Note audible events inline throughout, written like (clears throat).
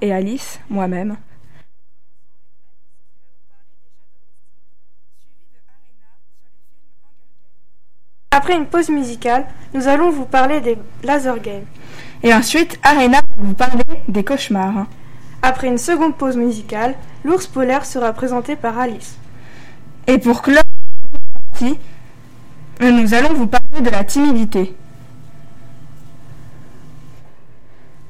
Et Alice, moi-même. Après une pause musicale, nous allons vous parler des laser games. Et ensuite, Arena va vous parler des cauchemars. Après une seconde pause musicale, l'ours polaire sera présenté par Alice. Et pour clore nous allons vous parler de la timidité.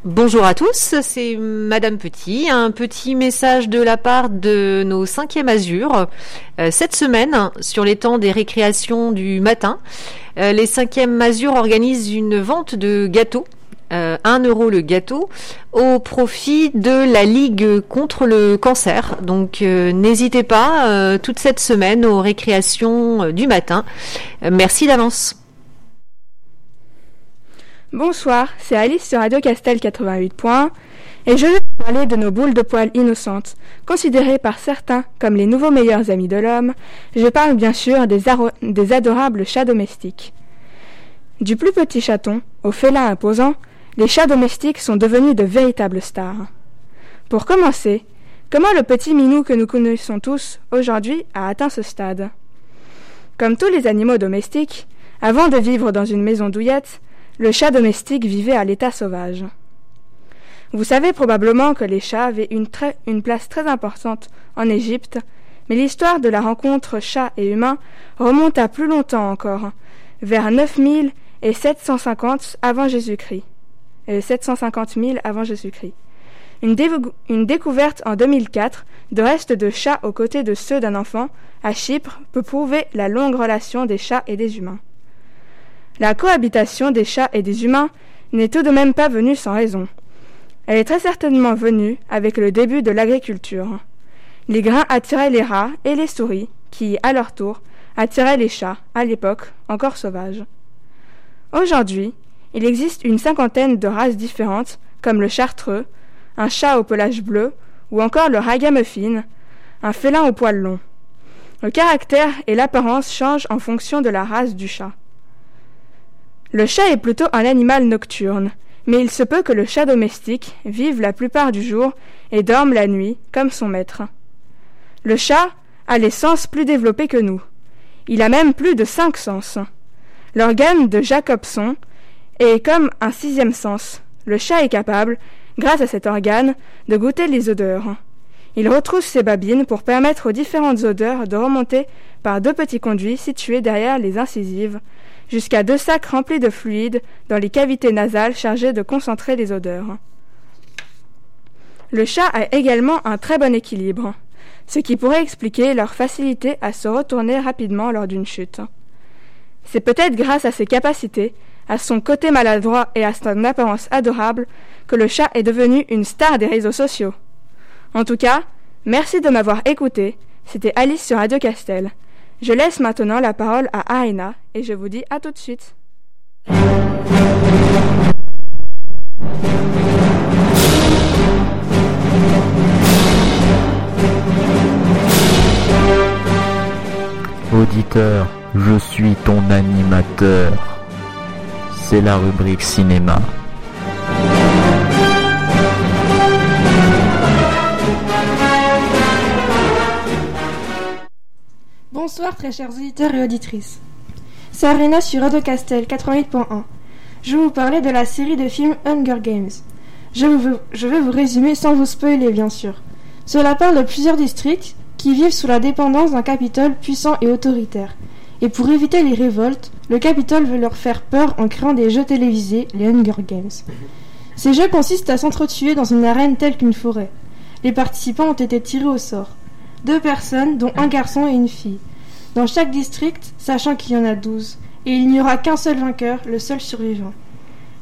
Bonjour à tous, c'est Madame Petit. Un petit message de la part de nos cinquièmes Azur. Euh, cette semaine, sur les temps des récréations du matin, euh, les cinquièmes Azur organisent une vente de gâteaux. Euh, 1 euro le gâteau au profit de la Ligue contre le cancer. Donc euh, n'hésitez pas toute cette semaine aux récréations du matin. merci d'avance. Bonsoir, c'est Alice sur Radio Castel 88 et je vais vous parler de nos boules de poils innocentes, considérées par certains comme les nouveaux meilleurs amis de l'homme. Je parle bien sûr des adorables chats domestiques. Du plus petit chaton au félin imposant, les chats domestiques sont devenus de véritables stars. Pour commencer, comment le petit minou que nous connaissons tous aujourd'hui a atteint ce stade? Comme tous les animaux domestiques, avant de vivre dans une maison douillette, le chat domestique vivait à l'état sauvage. Vous savez probablement que les chats avaient une, place très importante en Égypte, mais l'histoire de la rencontre chat et humain remonte à plus longtemps encore, vers 9000 et 750 avant Jésus-Christ. 750 000 avant Jésus-Christ. Une, une, découverte en 2004 de restes de chats aux côtés de ceux d'un enfant à Chypre peut prouver la longue relation des chats et des humains. La cohabitation des chats et des humains n'est tout de même pas venue sans raison. Elle est très certainement venue avec le début de l'agriculture. Les grains attiraient les rats et les souris, qui, à leur tour, attiraient les chats, à l'époque encore sauvages. Aujourd'hui, il existe une cinquantaine de races différentes, comme le chartreux, un chat au pelage bleu, ou encore le ragamuffin, un félin au poil long. Le caractère et l'apparence changent en fonction de la race du chat. Le chat est plutôt un animal nocturne, mais il se peut que le chat domestique vive la plupart du jour et dorme la nuit, comme son maître. Le chat a les sens plus développés que nous. Il a même plus de cinq sens. L'organe de Jacobson est comme un sixième sens. Le chat est capable, grâce à cet organe, de goûter les odeurs. Il retrousse ses babines pour permettre aux différentes odeurs de remonter par deux petits conduits situés derrière les incisives, jusqu'à deux sacs remplis de fluide dans les cavités nasales chargées de concentrer les odeurs. Le chat a également un très bon équilibre, ce qui pourrait expliquer leur facilité à se retourner rapidement lors d'une chute. C'est peut-être grâce à ses capacités, à son côté maladroit et à son apparence adorable que le chat est devenu une star des réseaux sociaux. En tout cas, merci de m'avoir écouté. C'était Alice sur Radio Castel. Je laisse maintenant la parole à Aina et je vous dis à tout de suite. Auditeur, je suis ton animateur. C'est la rubrique cinéma. Bonsoir très chers auditeurs et auditrices. C'est Arena sur Radio Castel 88.1. Je vais vous parler de la série de films Hunger Games. Je, je vais vous résumer sans vous spoiler bien sûr. Cela parle de plusieurs districts qui vivent sous la dépendance d'un Capitole puissant et autoritaire. Et pour éviter les révoltes, le Capitole veut leur faire peur en créant des jeux télévisés, les Hunger Games. Ces jeux consistent à s'entretuer dans une arène telle qu'une forêt. Les participants ont été tirés au sort. Deux personnes, dont un garçon et une fille dans chaque district, sachant qu'il y en a douze, et il n'y aura qu'un seul vainqueur, le seul survivant.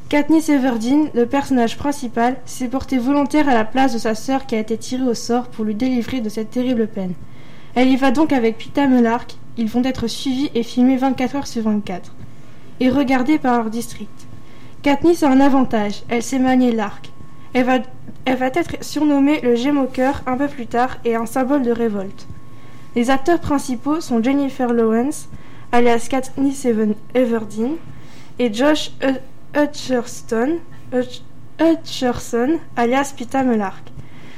Katniss Everdeen, le personnage principal, s'est porté volontaire à la place de sa sœur qui a été tirée au sort pour lui délivrer de cette terrible peine. Elle y va donc avec Pita Melark, ils vont être suivis et filmés 24 heures sur 24, et regardés par leur district. Katniss a un avantage, elle sait manier l'arc. Elle va, être surnommée le Gémoqueur un peu plus tard et un symbole de révolte. Les acteurs principaux sont Jennifer Lawrence, alias Katniss Everdeen, et Josh Hutcherson, alias Pita Melark.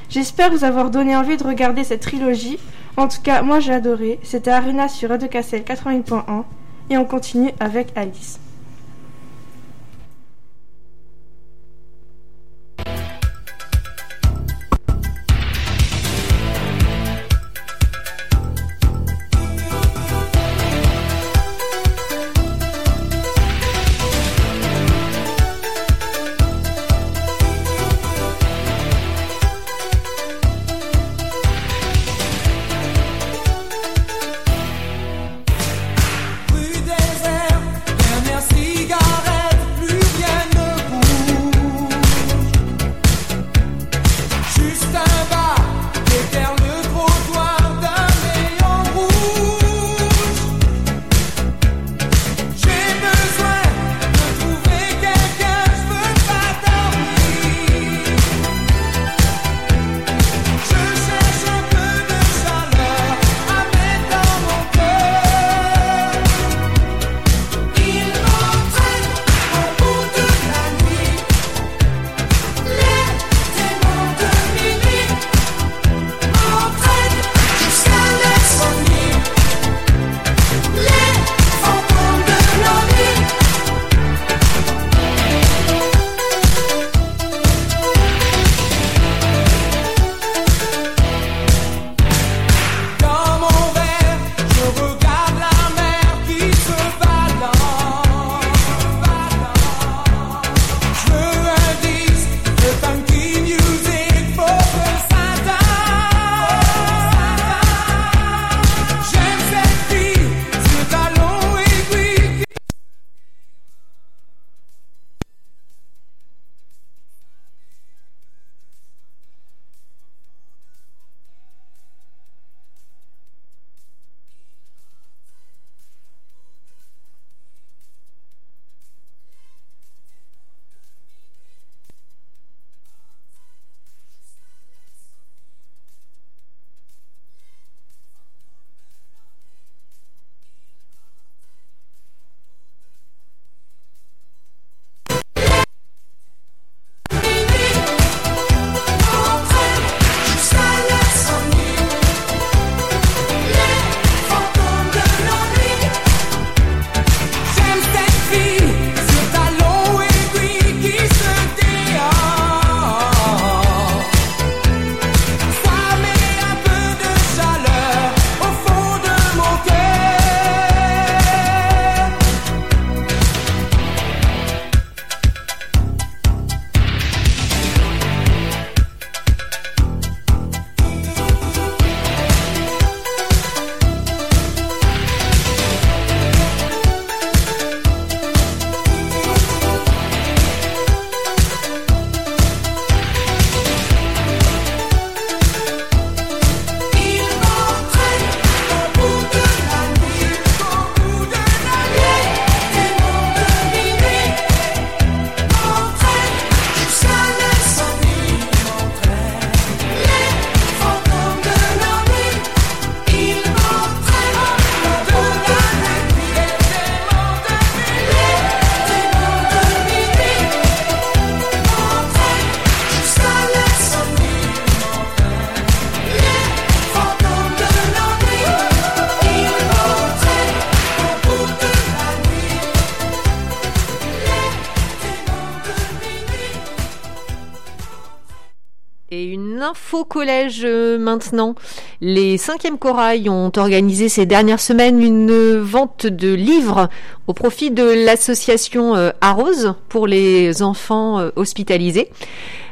J'espère vous avoir donné envie de regarder cette trilogie. En tout cas, moi j'ai adoré. C'était Arena sur Radio Cassel 80.1 et on continue avec Alice. Info collège euh, maintenant. Les 5e Corail ont organisé ces dernières semaines une vente de livres au profit de l'association euh, Arrose pour les enfants euh, hospitalisés.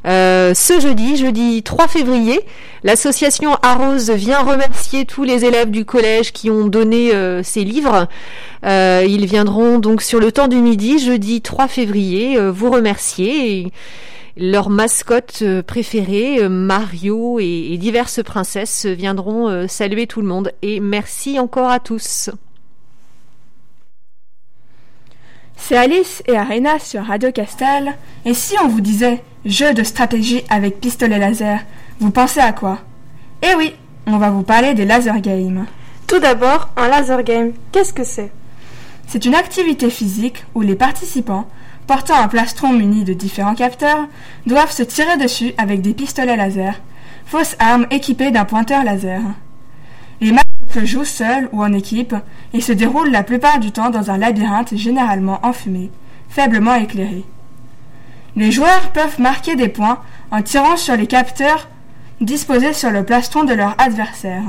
ce jeudi, jeudi 3 février, l'association Arrose vient remercier tous les élèves du collège qui ont donné ces livres. ils viendront donc sur le temps du midi, jeudi 3 février, vous remercier mascotte euh, préférée, euh, Mario et, diverses princesses viendront euh, saluer tout le monde. Et merci encore à tous. C'est Alice et Arena sur Radio Castel. Et si on vous disait jeu de stratégie avec pistolet laser, vous pensez à quoi? Eh oui, on va vous parler des laser games. Tout d'abord, un laser game, qu'est-ce que c'est? C'est une activité physique où les participants portant un plastron muni de différents capteurs, doivent se tirer dessus avec des pistolets laser, fausses armes équipées d'un pointeur laser. Les matchs se jouent seuls ou en équipe et se déroulent la plupart du temps dans un labyrinthe généralement enfumé, faiblement éclairé. Les joueurs peuvent marquer des points en tirant sur les capteurs disposés sur le plastron de leur adversaire.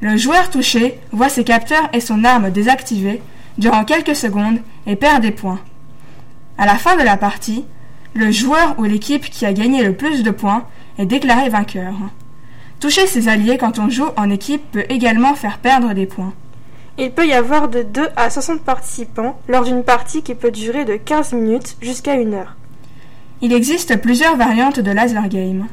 Le joueur touché voit ses capteurs et son arme désactivés durant quelques secondes et perd des points. À la fin de la partie, le joueur ou l'équipe qui a gagné le plus de points est déclaré vainqueur. Toucher ses alliés quand on joue en équipe peut également faire perdre des points. Il peut y avoir de 2 à 60 participants lors d'une partie qui peut durer de 15 minutes jusqu'à 1 heure. Il existe plusieurs variantes de laser game.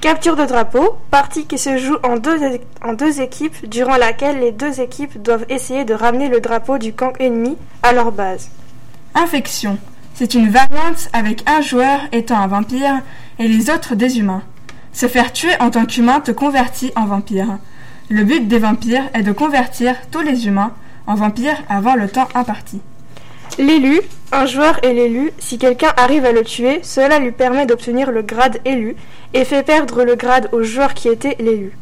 Capture de drapeau, partie qui se joue en deux, en deux équipes durant laquelle les deux équipes doivent essayer de ramener le drapeau du camp ennemi à leur base. Infection. C'est une variante avec un joueur étant un vampire et les autres des humains. Se faire tuer en tant qu'humain te convertit en vampire. Le but des vampires est de convertir tous les humains en vampires avant le temps imparti. L'élu, un joueur est l'élu. Si quelqu'un arrive à le tuer, cela lui permet d'obtenir le grade élu et fait perdre le grade au joueur qui était l'élu.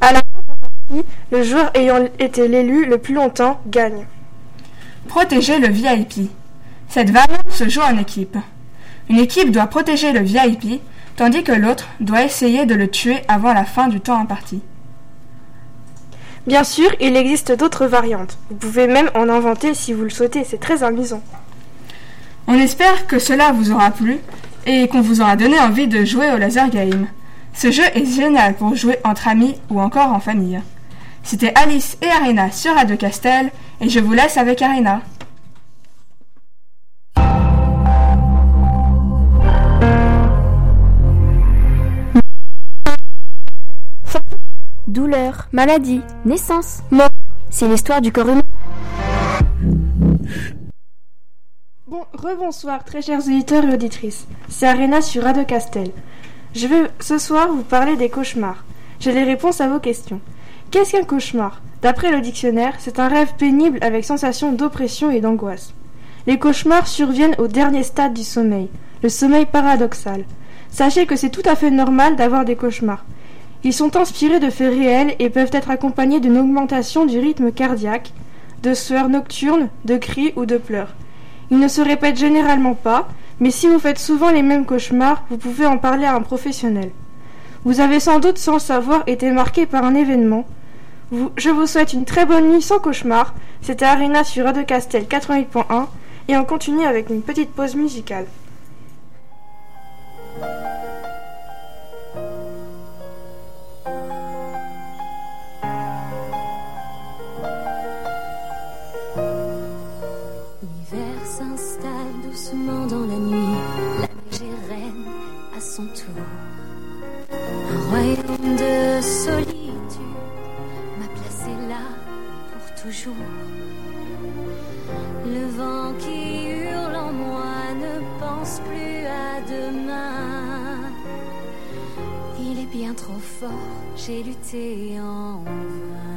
À la fin de la partie, le joueur ayant été l'élu le plus longtemps gagne. Protéger le VIP. Cette variante se joue en équipe. Une équipe doit protéger le VIP, tandis que l'autre doit essayer de le tuer avant la fin du temps imparti. Bien sûr, il existe d'autres variantes. Vous pouvez même en inventer si vous le souhaitez, c'est très amusant. On espère que cela vous aura plu et qu'on vous aura donné envie de jouer au laser game. Ce jeu est génial pour jouer entre amis ou encore en famille. C'était Alice et Arena sur Radio Castel et je vous laisse avec Arena. Douleur, maladie, naissance, mort. C'est l'histoire du corps humain. Bon, rebonsoir, très chers auditeurs et auditrices. C'est Arena sur Radio Castel. Je vais ce soir vous parler des cauchemars. J'ai les réponses à vos questions. Qu'est-ce qu'un cauchemar? D'après le dictionnaire, c'est un rêve pénible avec sensation d'oppression et d'angoisse. Les cauchemars surviennent au dernier stade du sommeil, le sommeil paradoxal. Sachez que c'est tout à fait normal d'avoir des cauchemars. Ils sont inspirés de faits réels et peuvent être accompagnés d'une augmentation du rythme cardiaque, de sueurs nocturnes, de cris ou de pleurs. Ils ne se répètent généralement pas, mais si vous faites souvent les mêmes cauchemars, vous pouvez en parler à un professionnel. Vous avez sans doute, sans le savoir, été marqué par un événement. Je vous souhaite une très bonne nuit sans cauchemar. C'était Arena sur Radio Castel 88.1 et on continue avec une petite pause musicale. J'ai lutté en vain.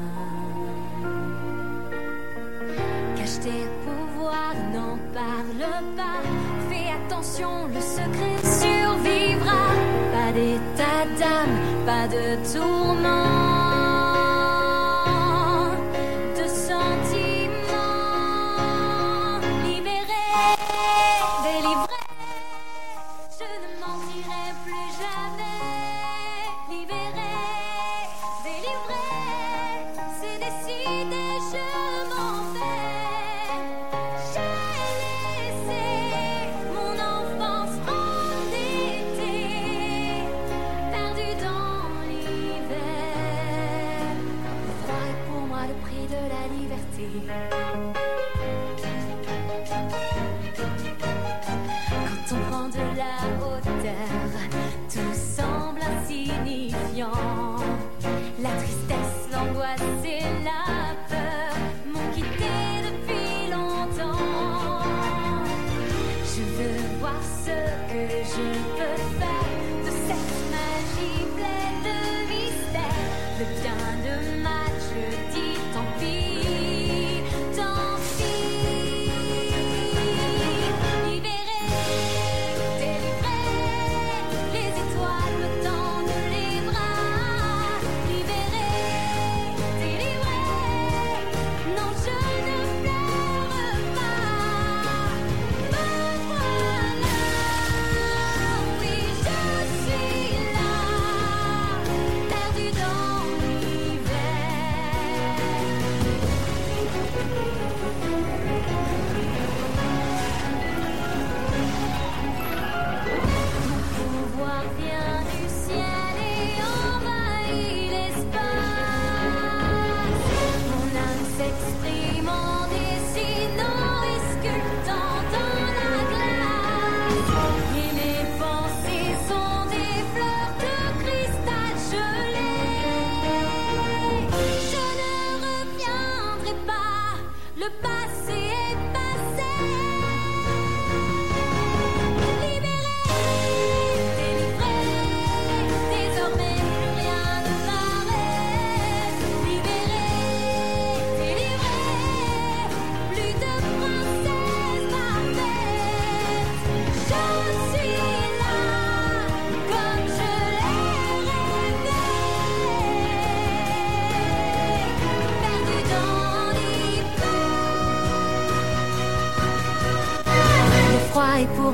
Cache tes pouvoirs, n'en parle pas. Fais attention, le secret survivra. Pas d'état d'âme, pas de tourment. Ce que je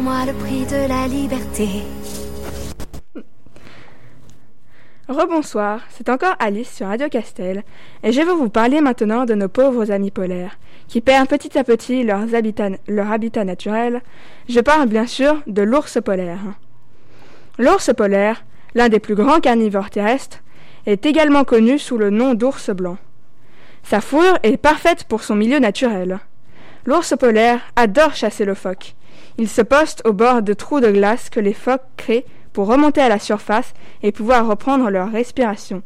de la liberté. Rebonsoir, c'est encore Alice sur Radio Castel, et je vais vous parler maintenant de nos pauvres amis polaires, qui perdent petit à petit leurs habitats, leur habitat naturel. Je parle bien sûr de l'ours polaire. L'ours polaire, l'un des plus grands carnivores terrestres, est également connu sous le nom d'ours blanc. Sa fourrure est parfaite pour son milieu naturel. L'ours polaire adore chasser le phoque. Il se poste au bord de trous de glace que les phoques créent pour remonter à la surface et pouvoir reprendre leur respiration.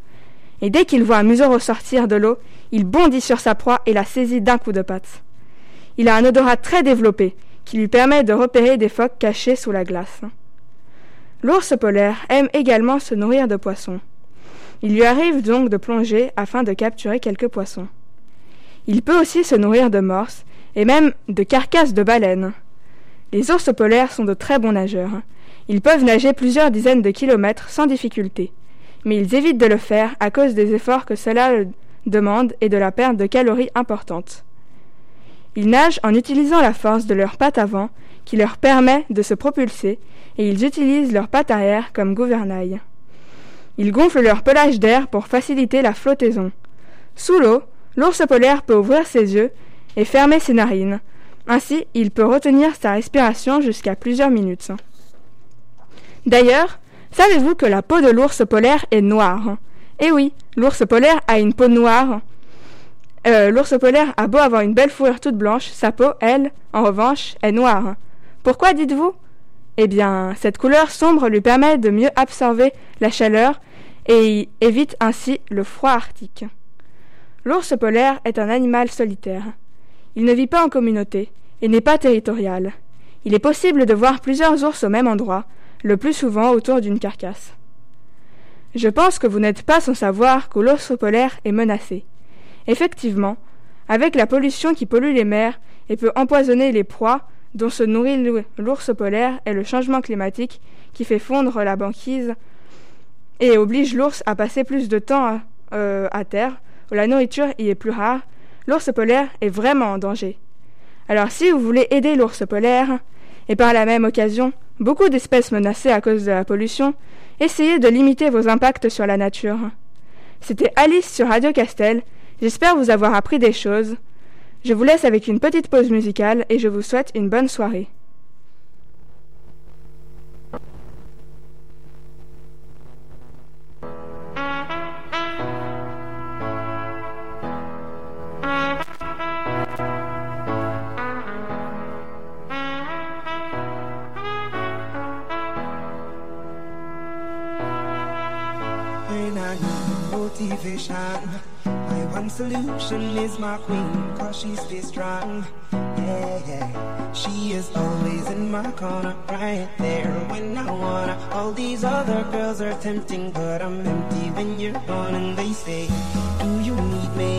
Et dès qu'il voit un museau ressortir de l'eau, il bondit sur sa proie et la saisit d'un coup de patte. Il a un odorat très développé qui lui permet de repérer des phoques cachés sous la glace. L'ours polaire aime également se nourrir de poissons. Il lui arrive donc de plonger afin de capturer quelques poissons. Il peut aussi se nourrir de morses et même de carcasses de baleines. Les ours polaires sont de très bons nageurs. Ils peuvent nager plusieurs dizaines de kilomètres sans difficulté, mais ils évitent de le faire à cause des efforts que cela demande et de la perte de calories importante. Ils nagent en utilisant la force de leur patte avant qui leur permet de se propulser et ils utilisent leur patte arrière comme gouvernail. Ils gonflent leur pelage d'air pour faciliter la flottaison. Sous l'eau, l'ours polaire peut ouvrir ses yeux et fermer ses narines. Ainsi, il peut retenir sa respiration jusqu'à plusieurs minutes. D'ailleurs, savez-vous que la peau de l'ours polaire est noire? Eh oui, l'ours polaire a une peau noire. Euh, l'ours polaire a beau avoir une belle fourrure toute blanche, sa peau, elle, en revanche, est noire. Pourquoi dites-vous? Eh bien, cette couleur sombre lui permet de mieux absorber la chaleur et évite ainsi le froid arctique. L'ours polaire est un animal solitaire. Il ne vit pas en communauté et n'est pas territorial. Il est possible de voir plusieurs ours au même endroit, le plus souvent autour d'une carcasse. Je pense que vous n'êtes pas sans savoir que l'ours polaire est menacé. Effectivement, avec la pollution qui pollue les mers et peut empoisonner les proies dont se nourrit l'ours polaire et le changement climatique qui fait fondre la banquise et oblige l'ours à passer plus de temps euh, à terre, où la nourriture y est plus rare, l'ours polaire est vraiment en danger. Alors si vous voulez aider l'ours polaire, et par la même occasion beaucoup d'espèces menacées à cause de la pollution, essayez de limiter vos impacts sur la nature. C'était Alice sur Radio Castel, j'espère vous avoir appris des choses. Je vous laisse avec une petite pause musicale et je vous souhaite une bonne soirée. Motivation, my one solution is my queen, cause she stays strong. Yeah, yeah. She is always in my corner, right there when I wanna. All these other girls are tempting, but I'm empty when you're gone. And they say, Do you need me?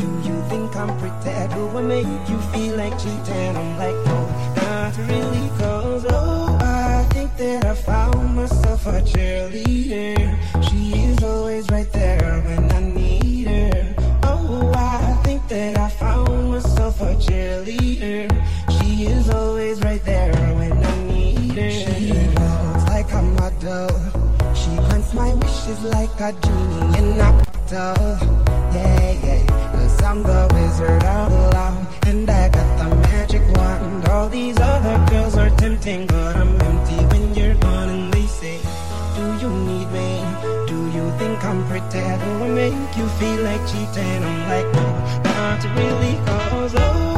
Do you think I'm pretty? Do I make you feel like cheating? I'm like, No, not really, cause oh, that I found myself a cheerleader. She is always right there when I need her. Oh, I think that I found myself a cheerleader. She is always right there when I need her. She walks like a model. She grants my wishes like a genie in a bottle. Yeah, yeah. Cause I'm the wizard of love. And I got the magic wand. All these other girls are tempting, but I'm pretty? Do I make you feel like cheating? I'm like, no, not really, cause Mm,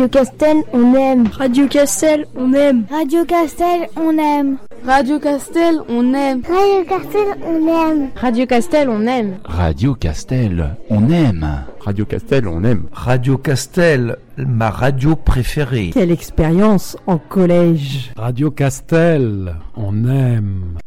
Radio Castel, on aime. Radio Castel, on aime. Radio Castel, on aime. Radio Castel, on aime. Radio Castel, on aime. Radio Castel, on aime. Radio Castel, on aime. Radio Castel, on aime. Radio Castel, ma radio préférée. Quelle expérience en collège. Radio Castel, on aime.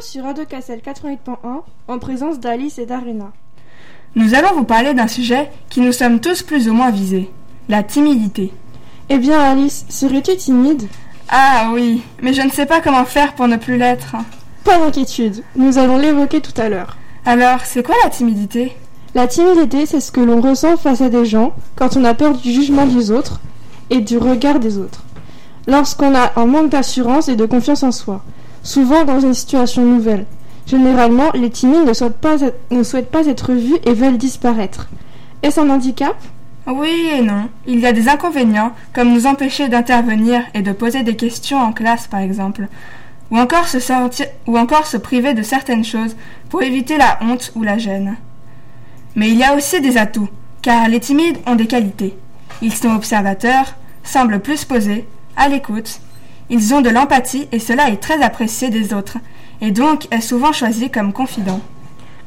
Toujours sur Radio Castel 88.1 en présence d'Alice et d'Arena. Nous allons vous parler d'un sujet qui nous sommes tous plus ou moins visés, la timidité. Eh bien Alice, serais-tu timide? Ah oui, mais je ne sais pas comment faire pour ne plus l'être. Pas d'inquiétude, nous allons l'évoquer tout à l'heure. Alors, c'est quoi la timidité? La timidité, c'est ce que l'on ressent face à des gens quand on a peur du jugement des autres et du regard des autres. Lorsqu'on a un manque d'assurance et de confiance en soi, souvent dans une situation nouvelle. Généralement, les timides ne souhaitent pas être, ne souhaitent vus et veulent disparaître. Est-ce un handicap? Oui et non. Il y a des inconvénients, comme nous empêcher d'intervenir et de poser des questions en classe, par exemple. Ou encore, se sortir, ou encore se priver de certaines choses pour éviter la honte ou la gêne. Mais il y a aussi des atouts, car les timides ont des qualités. Ils sont observateurs, semblent plus posés, à l'écoute. Ils ont de l'empathie et cela est très apprécié des autres, et donc est souvent choisi comme confident.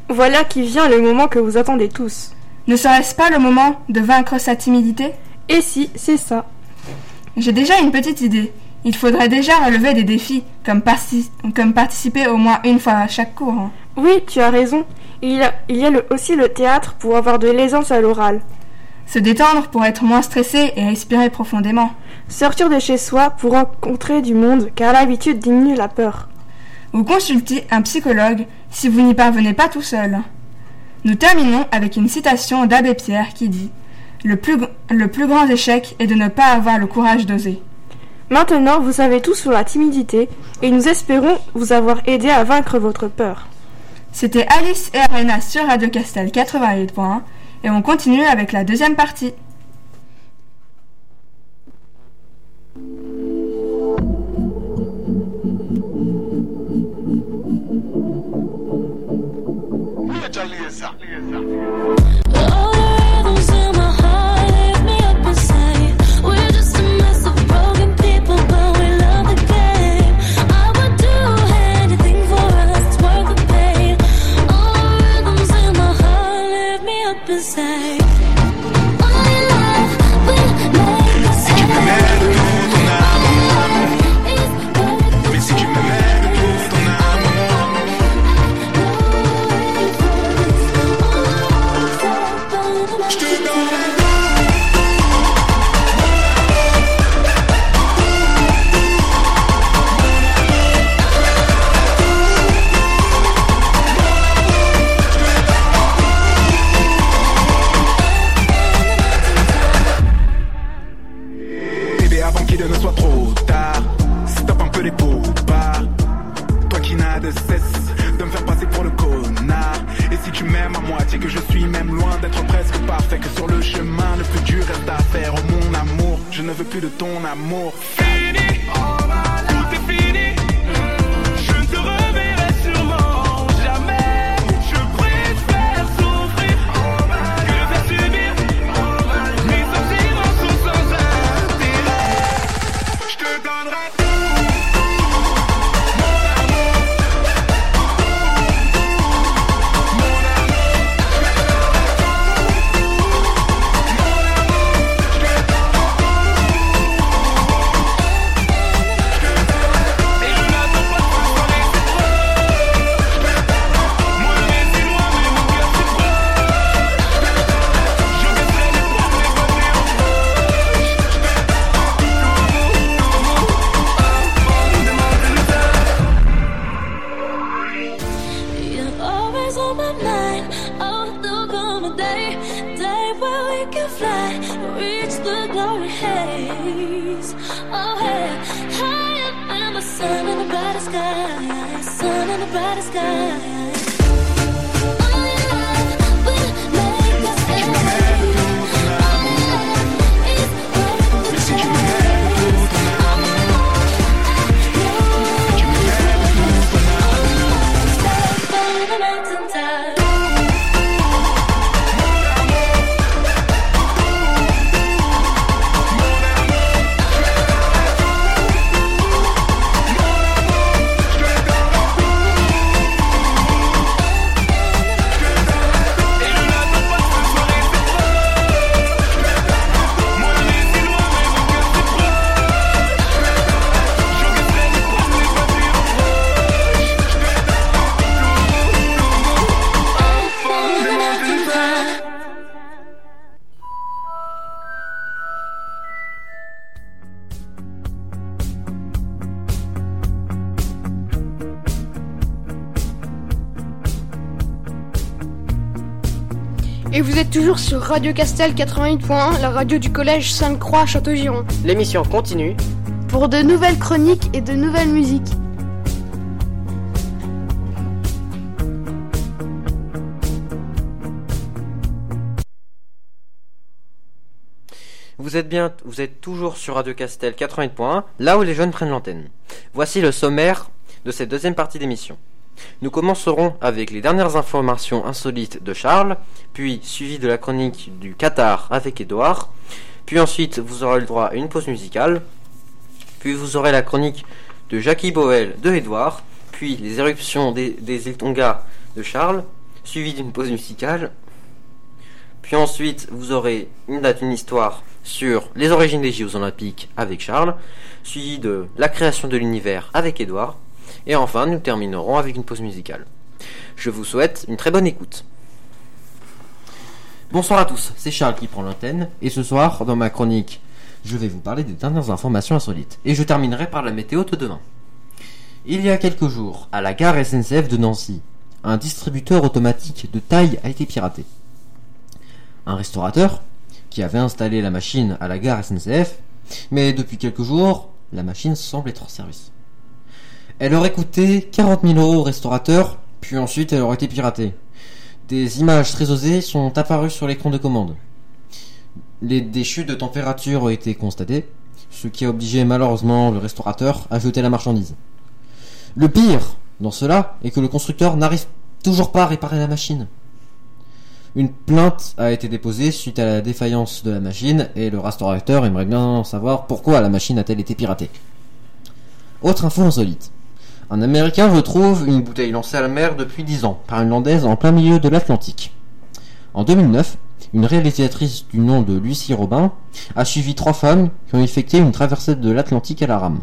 Voilà qui vient le moment que vous attendez tous. Ne serait-ce pas le moment de vaincre sa timidité? Et si, c'est ça. J'ai déjà une petite idée. Il faudrait déjà relever des défis, comme, parti- comme participer au moins une fois à chaque cours. hein. Oui, tu as raison. Il y a, il y a le- aussi le théâtre pour avoir de l'aisance à l'oral. Se détendre pour être moins stressé et respirer profondément. Sortir de chez soi pour rencontrer du monde, car l'habitude diminue la peur. Ou consulter un psychologue si vous n'y parvenez pas tout seul. Nous terminons avec une citation d'Abbé Pierre qui dit le plus, le plus grand échec est de ne pas avoir le courage d'oser. Maintenant, vous savez tout sur la timidité et nous espérons vous avoir aidé à vaincre votre peur. C'était Alice et Arena sur Radio Castel 88.1 et on continue avec la deuxième partie. Ne veux plus de ton amour. Toujours sur Radio Castel 88.1, la radio du collège Sainte-Croix Château-Giron. L'émission continue. Pour de nouvelles chroniques et de nouvelles musiques. Vous êtes bien, vous êtes toujours sur Radio Castel 88.1, là où les jeunes prennent l'antenne. Voici le sommaire de cette deuxième partie d'émission. Nous commencerons avec les dernières informations insolites de Charles, puis suivi de la chronique du Qatar avec Édouard, puis ensuite vous aurez le droit à une pause musicale, puis vous aurez la chronique de Jackie Boel de Édouard, puis les éruptions des, des de Charles, suivi d'une pause musicale, puis ensuite vous aurez une date, une histoire sur les origines des Jeux Olympiques avec Charles, suivi de la création de l'univers avec Édouard, et enfin, nous terminerons avec une pause musicale. Je vous souhaite une très bonne écoute. Bonsoir à tous, c'est Charles qui prend l'antenne, et ce soir, dans ma chronique, je vais vous parler des dernières informations insolites, et je terminerai par la météo de demain. Il y a quelques jours, à la gare SNCF de Nancy, un distributeur automatique de taille a été piraté. Un restaurateur, qui avait installé la machine à la gare SNCF, mais depuis quelques jours, la machine semble être hors service. Elle aurait coûté 40 000 euros au restaurateur, puis ensuite elle aurait été piratée. Des images très osées sont apparues sur l'écran de commande. Les, des chutes de température ont été constatées, ce qui a obligé malheureusement le restaurateur à jeter la marchandise. Le pire dans cela est que le constructeur n'arrive toujours pas à réparer la machine. Une plainte a été déposée suite à la défaillance de la machine et le restaurateur aimerait bien savoir pourquoi la machine a-t-elle été piratée. Autre info insolite. Un Américain retrouve une bouteille lancée à la mer depuis 10 ans par une landaise en plein milieu de l'Atlantique. En 2009, une réalisatrice du nom de Lucie Robin a suivi trois femmes qui ont effectué une traversée de l'Atlantique à la rame.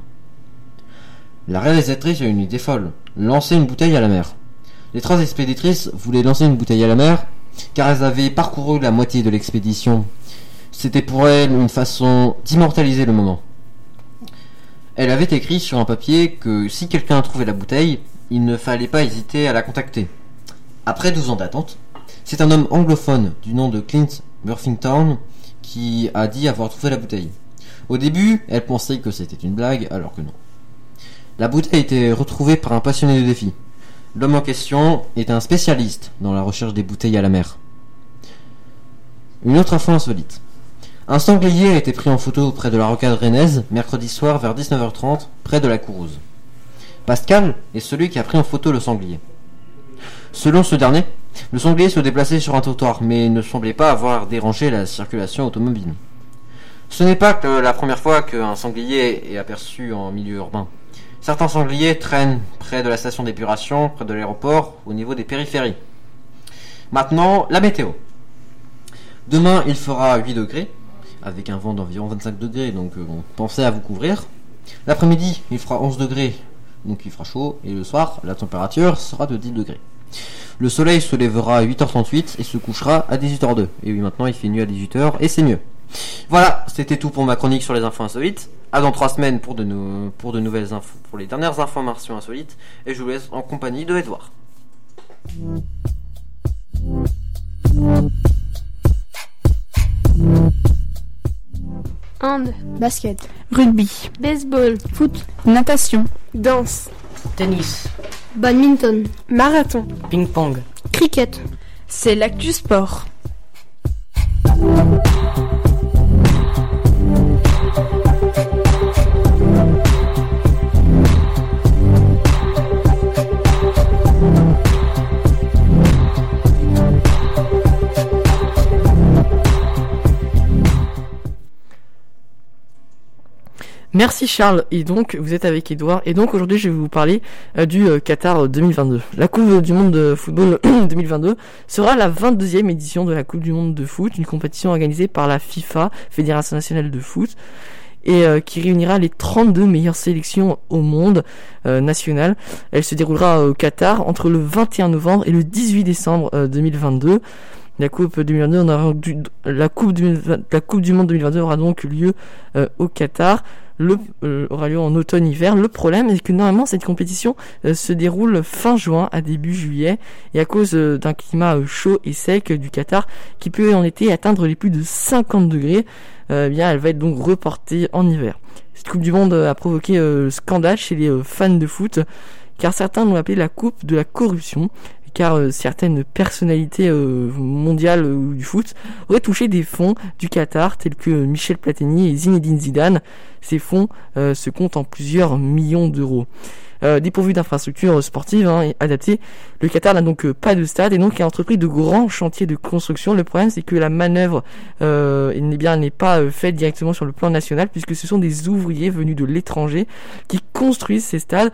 La réalisatrice a une idée folle, lancer une bouteille à la mer. Les trois expéditrices voulaient lancer une bouteille à la mer car elles avaient parcouru la moitié de l'expédition. C'était pour elles une façon d'immortaliser le moment. Elle avait écrit sur un papier que si quelqu'un trouvait la bouteille, il ne fallait pas hésiter à la contacter. Après 12 ans d'attente, c'est un homme anglophone du nom de Clint Murphington qui a dit avoir trouvé la bouteille. Au début, elle pensait que c'était une blague, alors que non. La bouteille a été retrouvée par un passionné de défi. L'homme en question est un spécialiste dans la recherche des bouteilles à la mer. Une autre info insolite. Un sanglier a été pris en photo près de la rocade rennaise mercredi soir vers 19h30 près de la Courouse. Pascal est celui qui a pris en photo le sanglier. Selon ce dernier, le sanglier se déplaçait sur un trottoir mais ne semblait pas avoir dérangé la circulation automobile. Ce n'est pas la première fois qu'un sanglier est aperçu en milieu urbain. Certains sangliers traînent près de la station d'épuration, près de l'aéroport, au niveau des périphéries. Maintenant, la météo. Demain, il fera 8 degrés, avec un vent d'environ 25 degrés, donc euh, pensez à vous couvrir. L'après-midi, il fera 11 degrés, donc il fera chaud, et le soir, la température sera de 10 degrés. Le soleil se lèvera à 8h38 et se couchera à 18h02. Et oui, maintenant il fait nuit à 18h et c'est mieux. Voilà, c'était tout pour ma chronique sur les infos insolites. À dans 3 semaines pour de, nou- pour de nouvelles infos, pour les dernières informations insolites. Et je vous laisse en compagnie de Edouard. Hand, basket, rugby, baseball, foot, natation, danse, Tennis. Badminton. Marathon. Ping-pong. Cricket. C'est l'actu sport. Merci Charles. Et donc, vous êtes avec Edouard. Et donc, aujourd'hui, je vais vous parler euh, du euh, Qatar 2022. La Coupe du Monde de football (clears throat) 2022 sera la 22e édition de la Coupe du Monde de foot, une compétition organisée par la FIFA, Fédération nationale de foot, et euh, qui réunira les 32 meilleures sélections au monde euh, national. Elle se déroulera au Qatar entre le 21 novembre et le 18 décembre euh, 2022. La Coupe 2022, on aura du- la Coupe 2020 la Coupe du Monde 2022 aura donc lieu euh, au Qatar. Le, euh, aura lieu en automne-hiver. Le problème est que normalement cette compétition euh, se déroule fin juin à début juillet et à cause euh, d'un climat chaud et sec du Qatar qui peut en été atteindre les plus de 50 degrés, eh bien elle va être donc reportée en hiver. Cette Coupe du Monde a provoqué scandale chez les fans de foot car certains l'ont appelé la Coupe de la corruption car euh, certaines personnalités euh, mondiales euh, du foot auraient touché des fonds du Qatar tels que Michel Platini et Zinedine Zidane. Ces fonds se comptent en plusieurs millions d'euros. Dépourvu d'infrastructures sportives hein, adaptées, le Qatar n'a donc pas de stade et donc a entrepris de grands chantiers de construction. Le problème c'est que la manœuvre eh bien, n'est pas faite directement sur le plan national puisque ce sont des ouvriers venus de l'étranger qui construisent ces stades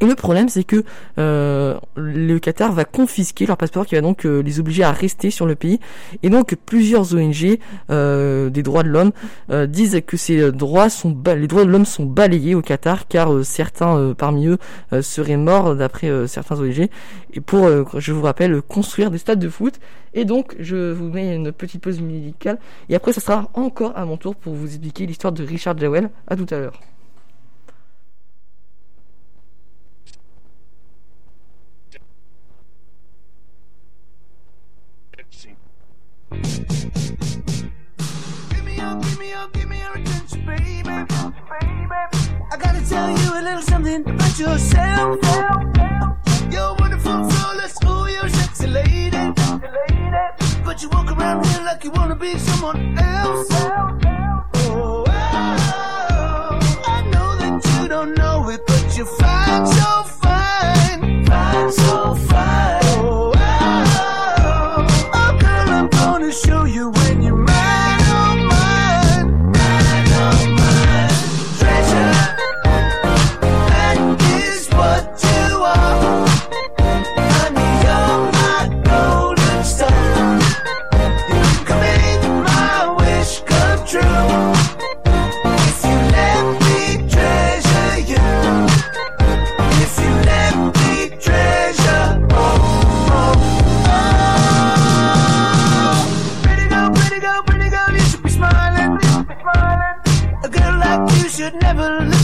et le problème, c'est que euh, le Qatar va confisquer leur passeport, qui va donc euh, les obliger à rester sur le pays. Et donc plusieurs ONG euh, des droits de l'homme euh, disent que ces droits sont les droits de l'homme sont balayés au Qatar, car euh, certains euh, parmi eux seraient morts d'après certains ONG. Et pour, je vous rappelle, construire des stades de foot. Et donc, je vous mets une petite pause musicale. Et après, ce sera encore à mon tour pour vous expliquer l'histoire de Richard Jawel. À tout à l'heure. I gotta tell you a little something about yourself. You're wonderful, flawless, ooh, you're sexy lady. But you walk around here like you wanna be someone else. Oh, oh. I know that you don't know it, but you're fine, so fine. Fine, so fine.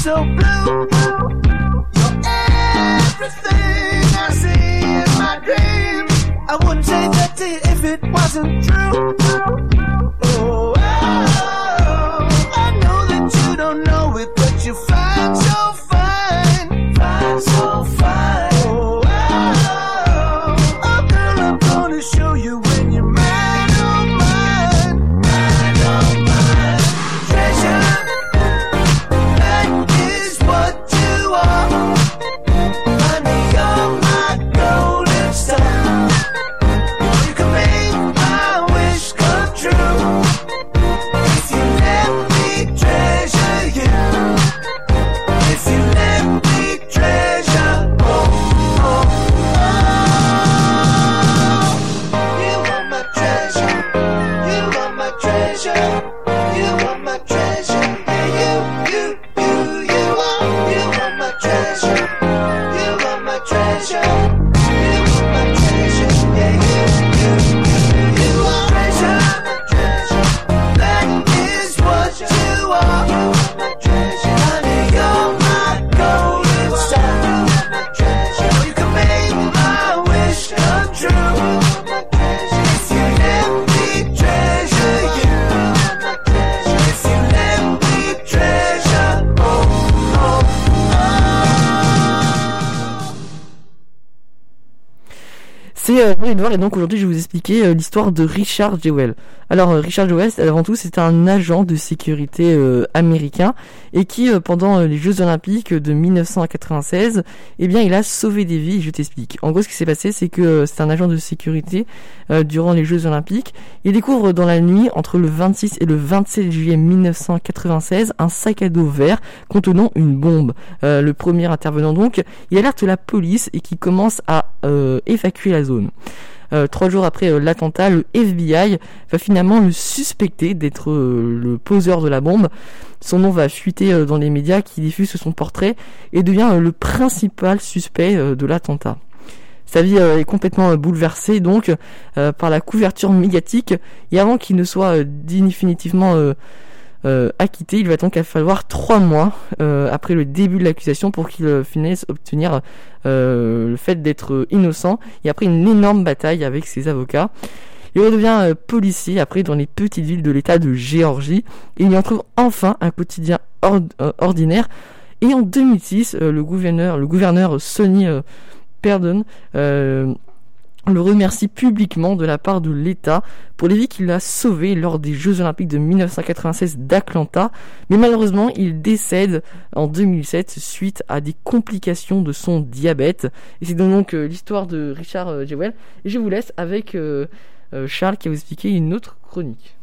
so blue. You're everything I see in my dreams. I wouldn't change a thing if it wasn't true. Oh. Euh, l'histoire de Richard Jewell. Alors euh, Richard Jewell, avant tout, c'est un agent de sécurité euh, américain et qui pendant les Jeux Olympiques de 1996, eh bien il a sauvé des vies. Je t'explique. En gros, ce qui s'est passé, c'est que c'est un agent de sécurité durant les Jeux Olympiques. Il découvre dans la nuit entre le 26 et le 27 juillet 1996 un sac à dos vert contenant une bombe. Le premier intervenant donc, il alerte la police et qui commence à évacuer la zone. Euh, trois jours après euh, l'attentat, le FBI va finalement le suspecter d'être euh, le poseur de la bombe. Son nom va fuiter euh, dans les médias qui diffusent son portrait et devient le principal suspect de l'attentat. Sa vie est complètement bouleversée donc par la couverture médiatique et avant qu'il ne soit définitivement euh, acquitté, il va donc falloir trois mois euh, après le début de l'accusation pour qu'il euh, finisse obtenir euh, le fait d'être euh, innocent et après une énorme bataille avec ses avocats. Il redevient policier après dans les petites villes de l'état de Géorgie il y en trouve enfin un quotidien ord- ordinaire. Et en 2006, euh, le gouverneur, le gouverneur Sonny Perdon on le remercie publiquement de la part de l'État pour les vies qu'il a sauvées lors des Jeux Olympiques de 1996 d'Atlanta, mais malheureusement il décède en 2007 suite à des complications de son diabète. Et c'est donc euh, l'histoire de Richard euh, Jewell. Et je vous laisse avec euh, euh, Charles qui va vous expliquer une autre chronique.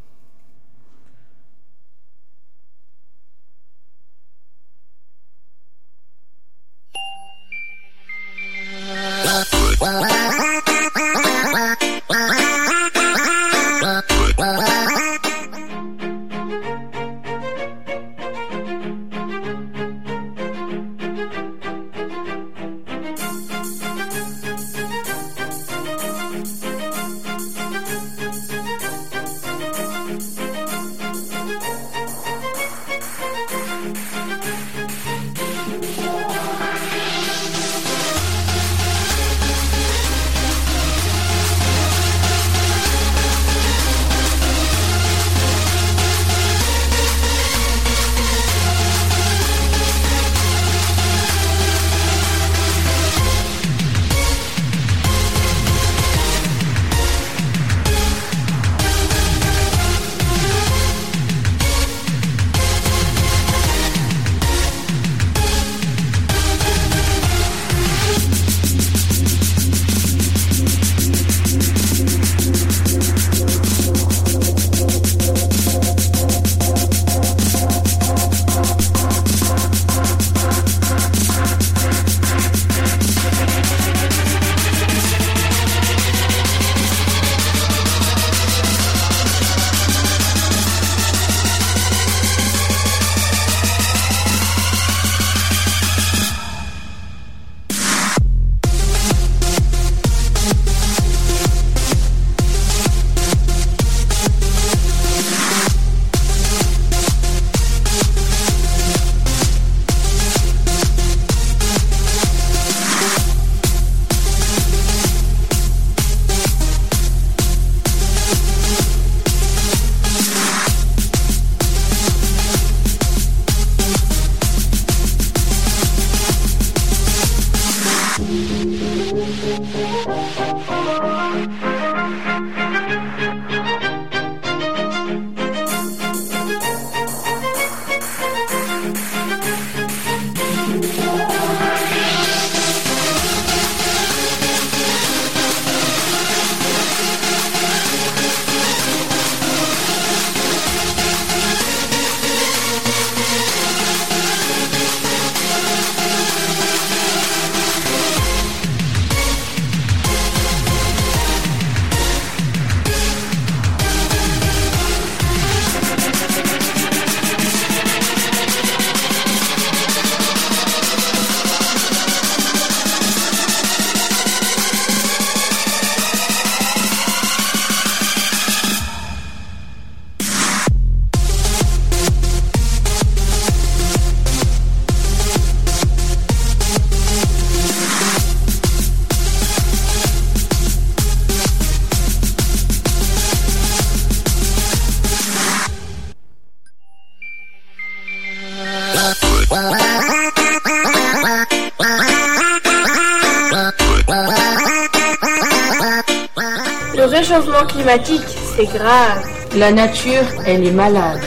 Réchauffement climatique, c'est grave. La nature, elle est malade.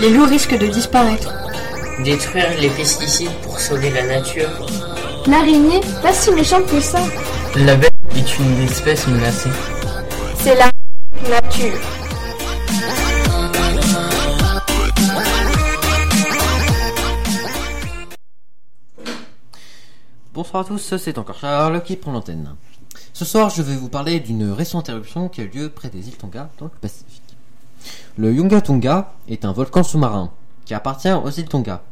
Les loups risquent de disparaître. Détruire les pesticides pour sauver la nature. L'araignée, pas si méchante que ça. L'abeille est une espèce menacée. C'est la nature. Bonsoir à tous, c'est encore Charles qui prend l'antenne. Ce soir, je vais vous parler d'une récente éruption qui a eu lieu près des îles Tonga, dans le Pacifique. Le Yunga Tonga est un volcan sous-marin qui appartient aux îles Tonga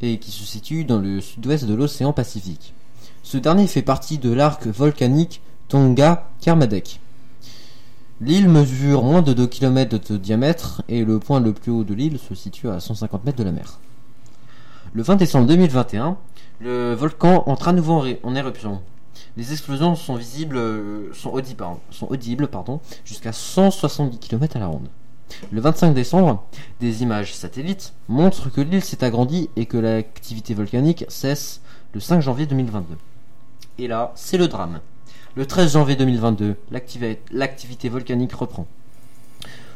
et qui se situe dans le sud-ouest de l'océan Pacifique. Ce dernier fait partie de l'arc volcanique Tonga-Kermadec. L'île mesure moins de 2 km de diamètre et le point le plus haut de l'île se situe à 150 mètres de la mer. Le 20 décembre 2021, le volcan entre à nouveau en, éruption. Les explosions sont visibles, euh, sont audibles, pardon, jusqu'à 170 km à la ronde. Le 25 décembre, des images satellites montrent que l'île s'est agrandie et que l'activité volcanique cesse le 5 janvier 2022. Et là, c'est le drame. Le 13 janvier 2022, l'activi- l'activité volcanique reprend.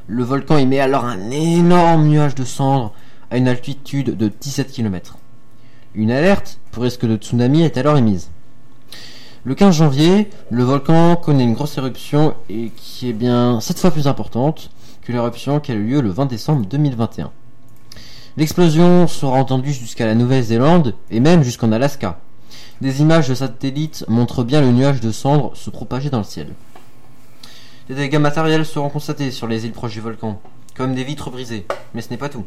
Le volcan émet alors un énorme nuage de cendres à une altitude de 17 km. Une alerte pour risque de tsunami est alors émise? Le 15 janvier, le volcan connaît une grosse éruption et qui est bien 7 fois plus importante que l'éruption qui a eu lieu le 20 décembre 2021. L'explosion sera entendue jusqu'à la Nouvelle-Zélande et même jusqu'en Alaska. Des images de satellites montrent bien le nuage de cendres se propager dans le ciel. Des dégâts matériels seront constatés sur les îles proches du volcan, comme des vitres brisées, mais ce n'est pas tout.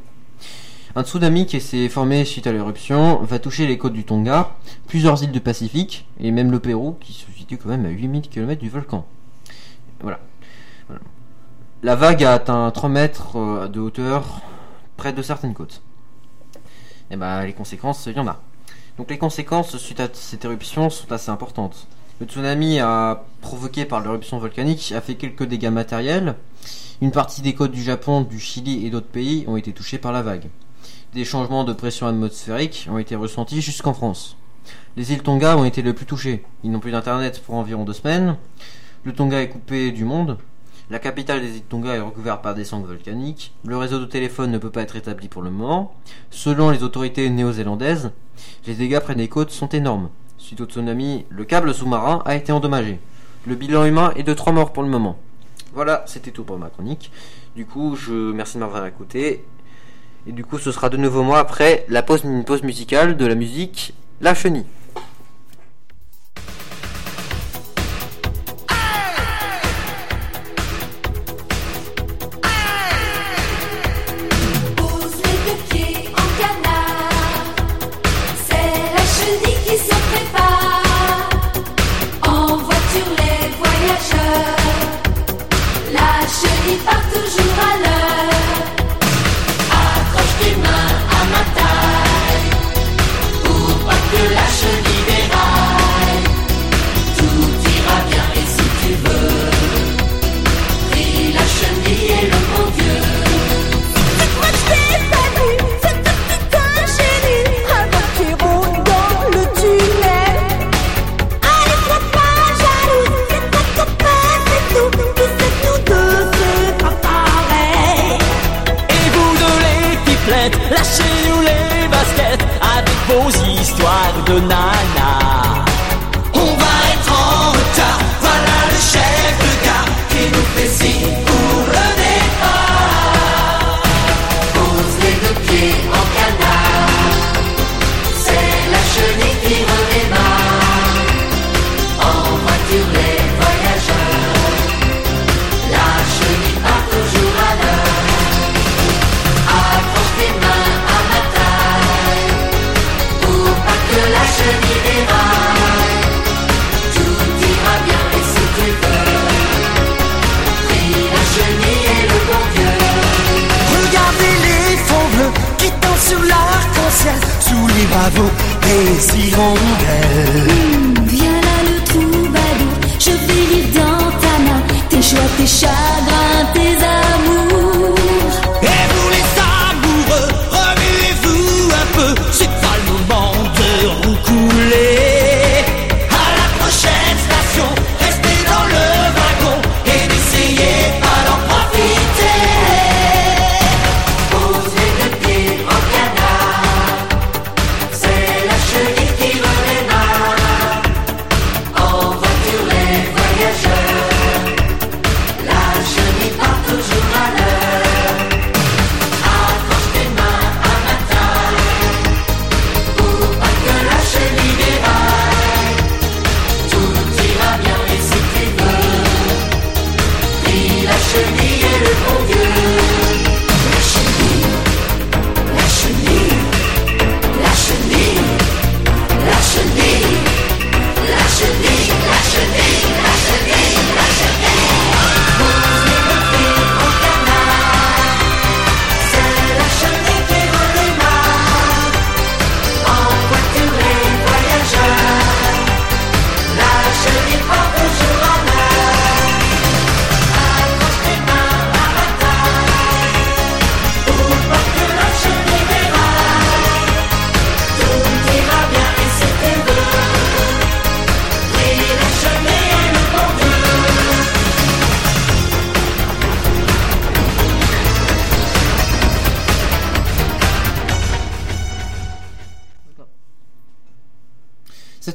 Un tsunami qui s'est formé suite à l'éruption va toucher les côtes du Tonga, plusieurs îles du Pacifique et même le Pérou qui se situe quand même à 8000 km du volcan. Voilà. La vague a atteint 3 mètres euh, de hauteur près de certaines côtes. Et ben les conséquences, il y en a. Donc les conséquences suite à cette éruption sont assez importantes. Le tsunami a provoqué par l'éruption volcanique a fait quelques dégâts matériels. Une partie des côtes du Japon, du Chili et d'autres pays ont été touchés par la vague. Des changements de pression atmosphérique ont été ressentis jusqu'en France. Les îles Tonga ont été les plus touchées. Ils n'ont plus d'internet pour environ deux semaines. Le Tonga est coupé du monde. La capitale des îles Tonga est recouverte par des cendres volcaniques. Le réseau de téléphone ne peut pas être établi pour le moment. Selon les autorités néo-zélandaises, les dégâts près des côtes sont énormes. Suite au tsunami, le câble sous-marin a été endommagé. Le bilan humain est de 3 morts pour le moment. Voilà, c'était tout pour ma chronique. Du coup, je merci de m'avoir écouté. Et du coup, ce sera de nouveau moi après la pause, musicale de la musique La Chenille. Lâchez-nous les baskets avec vos histoires de nana. Les bravos des hirondelles Viens là le troubadour, je vais lire dans ta main tes joies, tes chagrins, tes amours.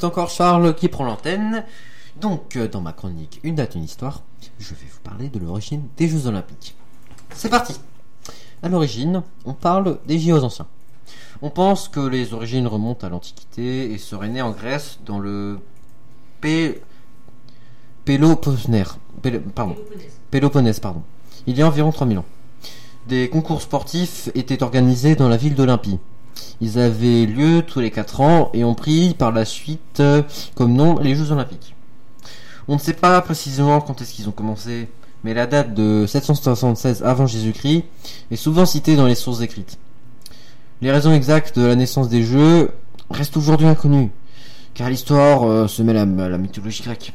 C'est encore Charles qui prend l'antenne. Donc, euh, dans ma chronique Une date, une histoire, je vais vous parler de l'origine des Jeux Olympiques. C'est parti À l'origine, on parle des JO anciens. On pense que les origines remontent à l'Antiquité et seraient nées en Grèce dans le Pardon. Péloponnèse, pardon. Il y a environ 3000 ans. Des concours sportifs étaient organisés dans la ville d'Olympie. Ils avaient lieu tous les 4 ans et ont pris par la suite euh, comme nom les Jeux Olympiques. On ne sait pas précisément quand est-ce qu'ils ont commencé, mais la date de 776 avant Jésus-Christ est souvent citée dans les sources écrites. Les raisons exactes de la naissance des Jeux restent aujourd'hui inconnues, car l'histoire euh, se mêle à, la mythologie grecque.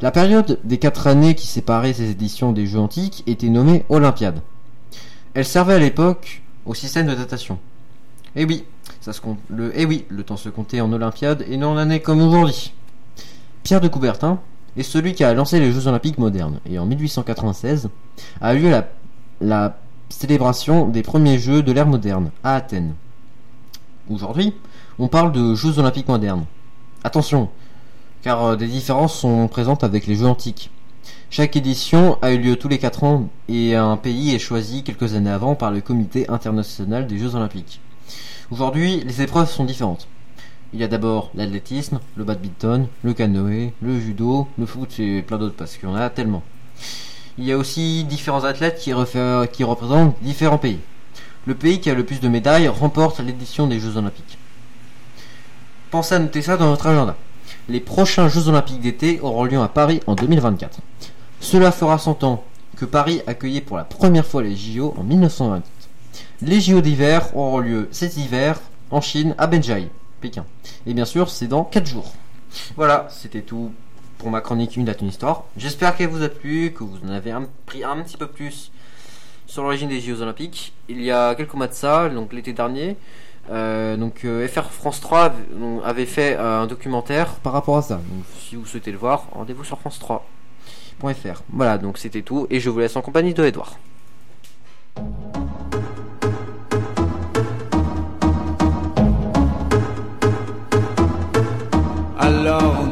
La période des quatre années qui séparaient ces éditions des Jeux antiques était nommée Olympiade. Elle servait à l'époque au système de datation. Eh eh oui, le temps se comptait en Olympiade et non en année comme aujourd'hui. Pierre de Coubertin est celui qui a lancé les Jeux Olympiques modernes et en 1896 a eu lieu la, la célébration des premiers Jeux de l'ère moderne à Athènes. Aujourd'hui, on parle de Jeux Olympiques modernes. Attention, car euh, des différences sont présentes avec les Jeux antiques. Chaque édition a eu lieu tous les 4 ans et un pays est choisi quelques années avant par le comité international des Jeux Olympiques. Aujourd'hui, les épreuves sont différentes. Il y a d'abord l'athlétisme, le badminton, le canoë, le judo, le foot et plein d'autres parce qu'il y en a tellement. Il y a aussi différents athlètes qui, représentent différents pays. Le pays qui a le plus de médailles remporte l'édition des Jeux Olympiques. Pensez à noter ça dans votre agenda. Les prochains Jeux Olympiques d'été auront lieu à Paris en 2024. Cela fera 100 ans que Paris accueillait pour la première fois les JO en 1928. Les JO d'hiver auront lieu cet hiver en Chine à Benjai, Pékin. Et bien sûr, c'est dans 4 jours. Voilà, c'était tout pour ma chronique Une date, une histoire. J'espère qu'elle vous a plu, que vous en avez un- pris un petit peu plus sur l'origine des JO Olympiques. Il y a quelques mois de ça, donc l'été dernier, euh, donc euh, FR France 3 avait- donc, avait fait euh, un documentaire par rapport à ça. Donc si vous souhaitez le voir, rendez-vous sur France 3.fr. Voilà, donc c'était tout et je vous laisse en compagnie de Edouard. alors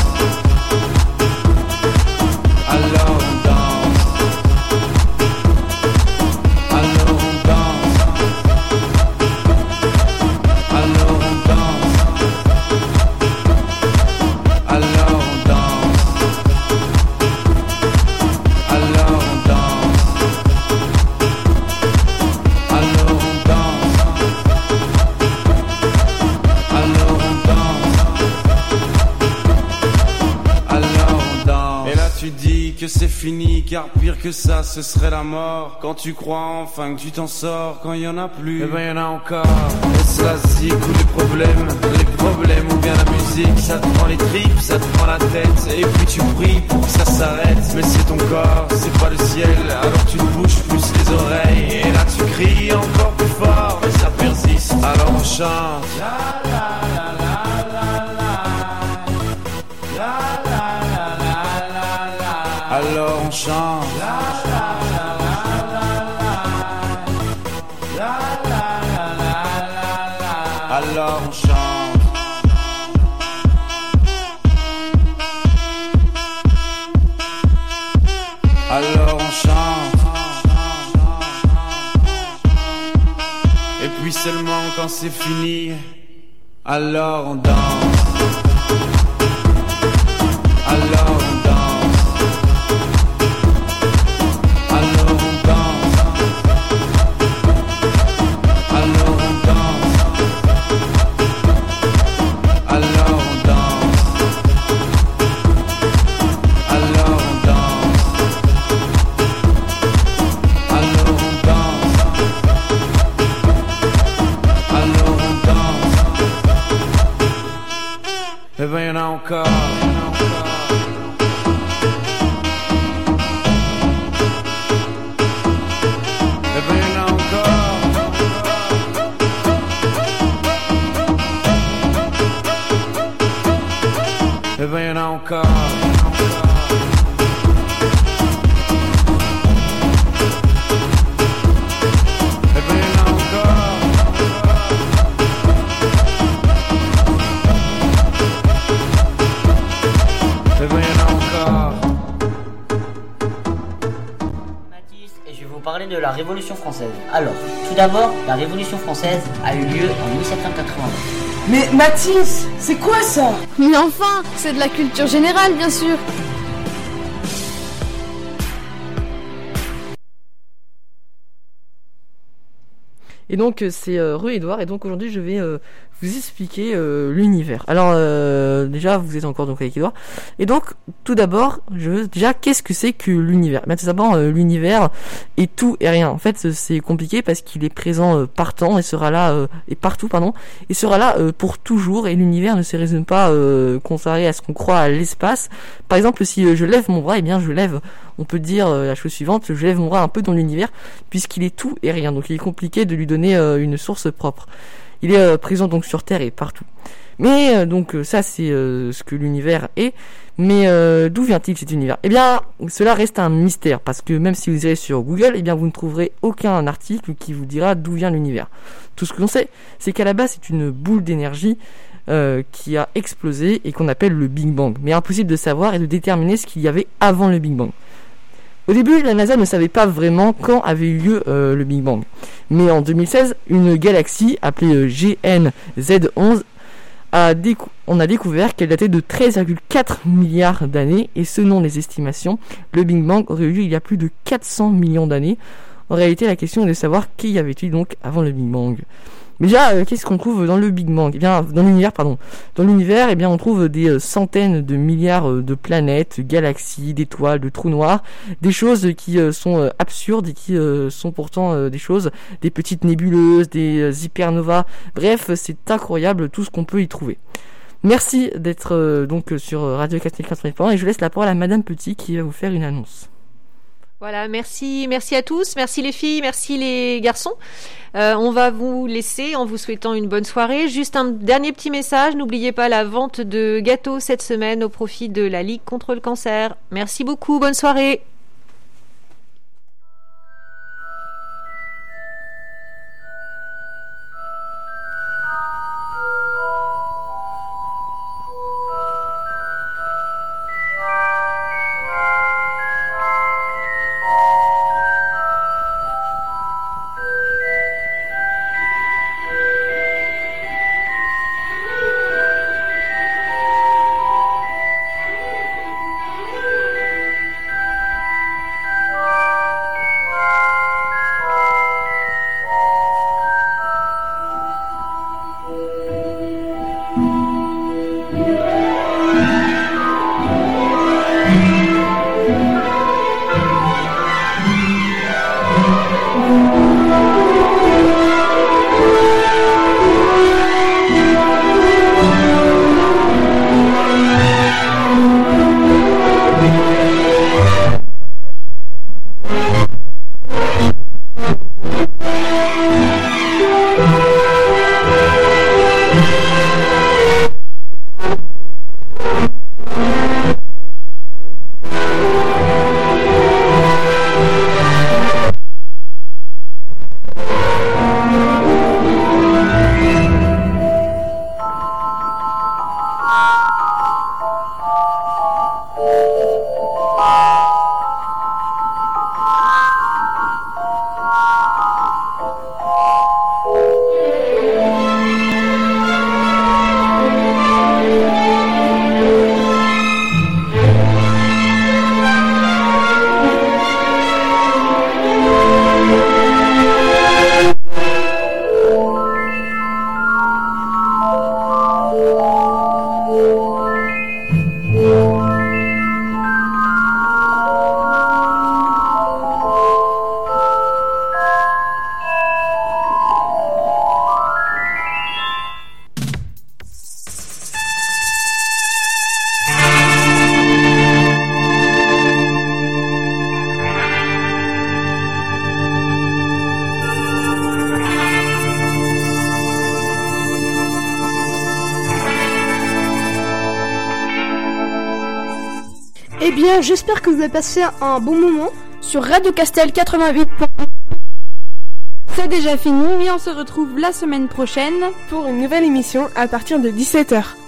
Car pire que ça, ce serait la mort. Quand tu crois enfin que tu t'en sors, quand il y en a plus, eh ben y en a encore. Est-ce la zik ou les problèmes? Les problèmes ou bien la musique, ça te prend les tripes, ça te prend la tête. Et puis tu pries pour que ça s'arrête. Mais c'est ton corps, c'est pas le ciel, alors tu te bouges plus les oreilles. Et là tu cries encore plus fort, mais ça persiste. Alors on chante. C'est fini, alors on danse. vem não cá. Vem não cá. Vem não cá. Révolution française. Alors, tout d'abord, la Révolution française a eu lieu en 1789. Mais Mathis, c'est quoi ça? Mais enfin, c'est de la culture générale, bien sûr. Et donc euh, c'est euh, Rue Edouard et donc aujourd'hui je vais euh, vous expliquer euh, l'univers. Alors euh, déjà vous êtes encore donc avec Edouard. Et donc tout d'abord, je veux déjà qu'est-ce que c'est que l'univers? Ben tout d'abord euh, l'univers est tout et rien. En fait c'est compliqué parce qu'il est présent euh, partant et sera là et partout pardon et sera là pour toujours et l'univers ne se résume pas comparé à ce qu'on croit à l'espace. Par exemple si je lève mon bras, eh bien je lève on peut dire euh, la chose suivante, je lève mon bras un peu dans l'univers puisqu'il est tout et rien. Donc il est compliqué de lui donner euh, une source propre. Il est euh, présent donc sur Terre et partout. Mais donc ça c'est ce que l'univers est. Mais d'où vient-il cet univers? Eh bien, cela reste un mystère parce que même si vous irez sur Google, eh bien vous ne trouverez aucun article qui vous dira d'où vient l'univers. Tout ce que l'on sait, c'est qu'à la base c'est une boule d'énergie qui a explosé et qu'on appelle le Big Bang. Mais impossible de savoir et de déterminer ce qu'il y avait avant le Big Bang. Au début, la NASA ne savait pas vraiment quand avait eu lieu euh, le Big Bang. Mais en 2016, une galaxie appelée euh, GNZ11 a on a découvert qu'elle datait de 13,4 milliards d'années et selon les estimations, le Big Bang aurait eu lieu il y a plus de 400 millions d'années. En réalité, la question est de savoir qui y avait-il donc avant le Big Bang. Mais déjà, euh, qu'est-ce qu'on trouve dans le Big Bang? Eh bien, dans l'univers, pardon. Dans l'univers, eh bien, on trouve des euh, centaines de milliards euh, de planètes, galaxies, d'étoiles, de trous noirs, des choses qui sont absurdes et qui sont pourtant des choses, des petites nébuleuses, des hypernovas. Bref, c'est incroyable tout ce qu'on peut y trouver. Merci d'être donc sur Radio Castel 80 et je laisse la parole à Madame Petit qui va vous faire une annonce. Voilà, merci, merci à tous, merci les filles, merci les garçons. Euh, on va vous laisser en vous souhaitant une bonne soirée. Juste un dernier petit message, n'oubliez pas la vente de gâteaux cette semaine au profit de la Ligue contre le cancer. Merci beaucoup, bonne soirée. Vous avez passé un bon moment sur Radio Castel 88. C'est déjà fini, mais on se retrouve la semaine prochaine pour une nouvelle émission à partir de 17h.